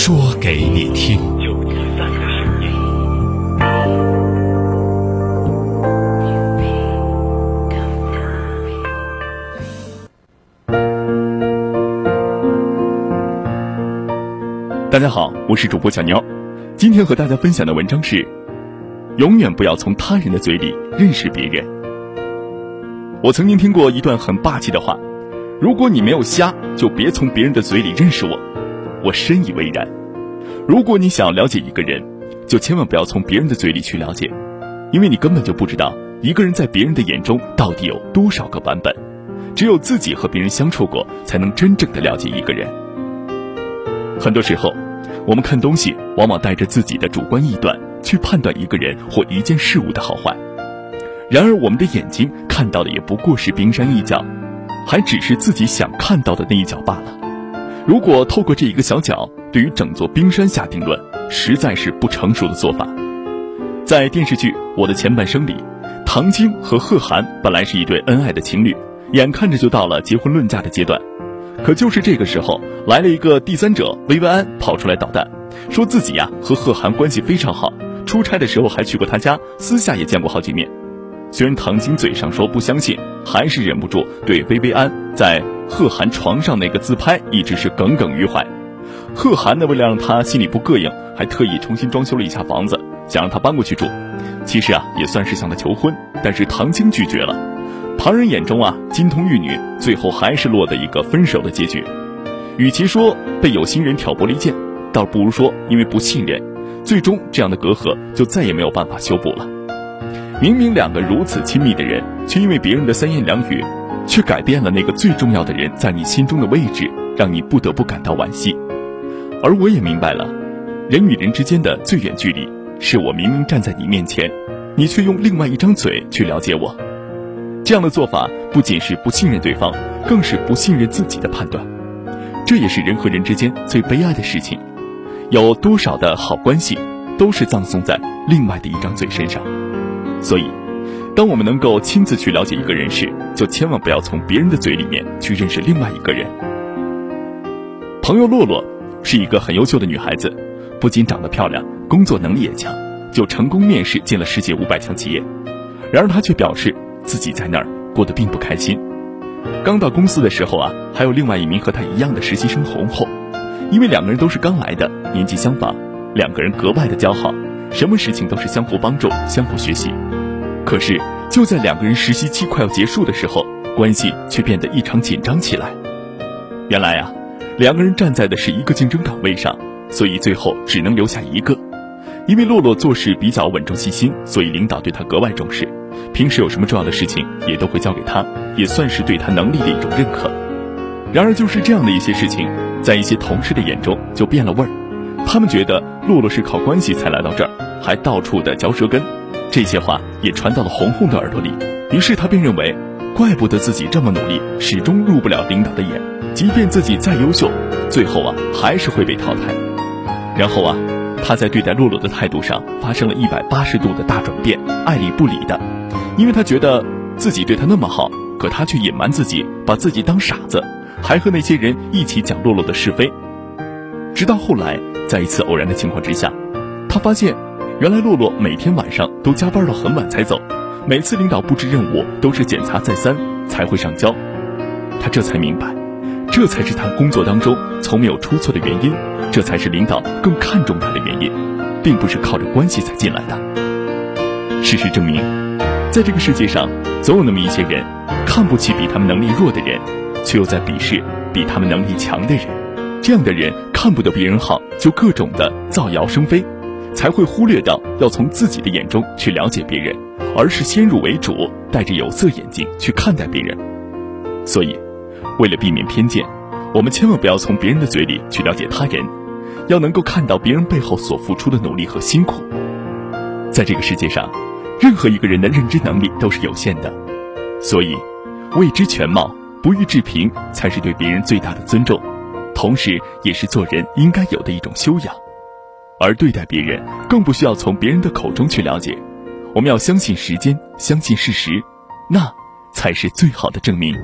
说给你听。大家好，我是主播小妞，今天和大家分享的文章是：永远不要从他人的嘴里认识别人。我曾经听过一段很霸气的话：如果你没有瞎，就别从别人的嘴里认识我。我深以为然。如果你想了解一个人，就千万不要从别人的嘴里去了解，因为你根本就不知道一个人在别人的眼中到底有多少个版本。只有自己和别人相处过，才能真正的了解一个人。很多时候，我们看东西往往带着自己的主观臆断去判断一个人或一件事物的好坏。然而，我们的眼睛看到的也不过是冰山一角，还只是自己想看到的那一角罢了。如果透过这一个小角对于整座冰山下定论，实在是不成熟的做法。在电视剧《我的前半生》里，唐晶和贺涵本来是一对恩爱的情侣。眼看着就到了结婚论嫁的阶段，可就是这个时候来了一个第三者薇薇安跑出来捣蛋，说自己呀和贺涵关系非常好，出差的时候还去过他家，私下也见过好几面。虽然唐晶嘴上说不相信，还是忍不住对薇薇安在贺涵床上那个自拍一直是耿耿于怀。贺涵呢为了让他心里不膈应，还特意重新装修了一下房子，想让他搬过去住。其实啊也算是向他求婚，但是唐晶拒绝了。旁人眼中啊，金童玉女，最后还是落得一个分手的结局。与其说被有心人挑拨离间，倒不如说因为不信任，最终这样的隔阂就再也没有办法修补了。明明两个如此亲密的人，却因为别人的三言两语，却改变了那个最重要的人在你心中的位置，让你不得不感到惋惜。而我也明白了，人与人之间的最远距离，是我明明站在你面前，你却用另外一张嘴去了解我。这样的做法不仅是不信任对方，更是不信任自己的判断。这也是人和人之间最悲哀的事情。有多少的好关系，都是葬送在另外的一张嘴身上。所以，当我们能够亲自去了解一个人时，就千万不要从别人的嘴里面去认识另外一个人。朋友洛洛是一个很优秀的女孩子，不仅长得漂亮，工作能力也强，就成功面试进了世界五百强企业。然而她却表示。自己在那儿过得并不开心。刚到公司的时候啊，还有另外一名和她一样的实习生红红，因为两个人都是刚来的，年纪相仿，两个人格外的交好，什么事情都是相互帮助、相互学习。可是就在两个人实习期快要结束的时候，关系却变得异常紧张起来。原来啊，两个人站在的是一个竞争岗位上，所以最后只能留下一个。因为洛洛做事比较稳重细心，所以领导对他格外重视。平时有什么重要的事情，也都会交给他，也算是对他能力的一种认可。然而，就是这样的一些事情，在一些同事的眼中就变了味儿。他们觉得洛洛是靠关系才来到这儿，还到处的嚼舌根。这些话也传到了红红的耳朵里，于是他便认为，怪不得自己这么努力，始终入不了领导的眼。即便自己再优秀，最后啊，还是会被淘汰。然后啊，他在对待洛洛的态度上发生了一百八十度的大转变，爱理不理的。因为他觉得自己对他那么好，可他却隐瞒自己，把自己当傻子，还和那些人一起讲洛洛的是非。直到后来，在一次偶然的情况之下，他发现，原来洛洛每天晚上都加班到很晚才走，每次领导布置任务都是检查再三才会上交。他这才明白，这才是他工作当中从没有出错的原因，这才是领导更看重他的原因，并不是靠着关系才进来的。事实证明。在这个世界上，总有那么一些人，看不起比他们能力弱的人，却又在鄙视比他们能力强的人。这样的人看不得别人好，就各种的造谣生非，才会忽略到要从自己的眼中去了解别人，而是先入为主，戴着有色眼镜去看待别人。所以，为了避免偏见，我们千万不要从别人的嘴里去了解他人，要能够看到别人背后所付出的努力和辛苦。在这个世界上，任何一个人的认知能力都是有限的，所以，未知全貌，不予置评，才是对别人最大的尊重，同时也是做人应该有的一种修养。而对待别人，更不需要从别人的口中去了解，我们要相信时间，相信事实，那才是最好的证明。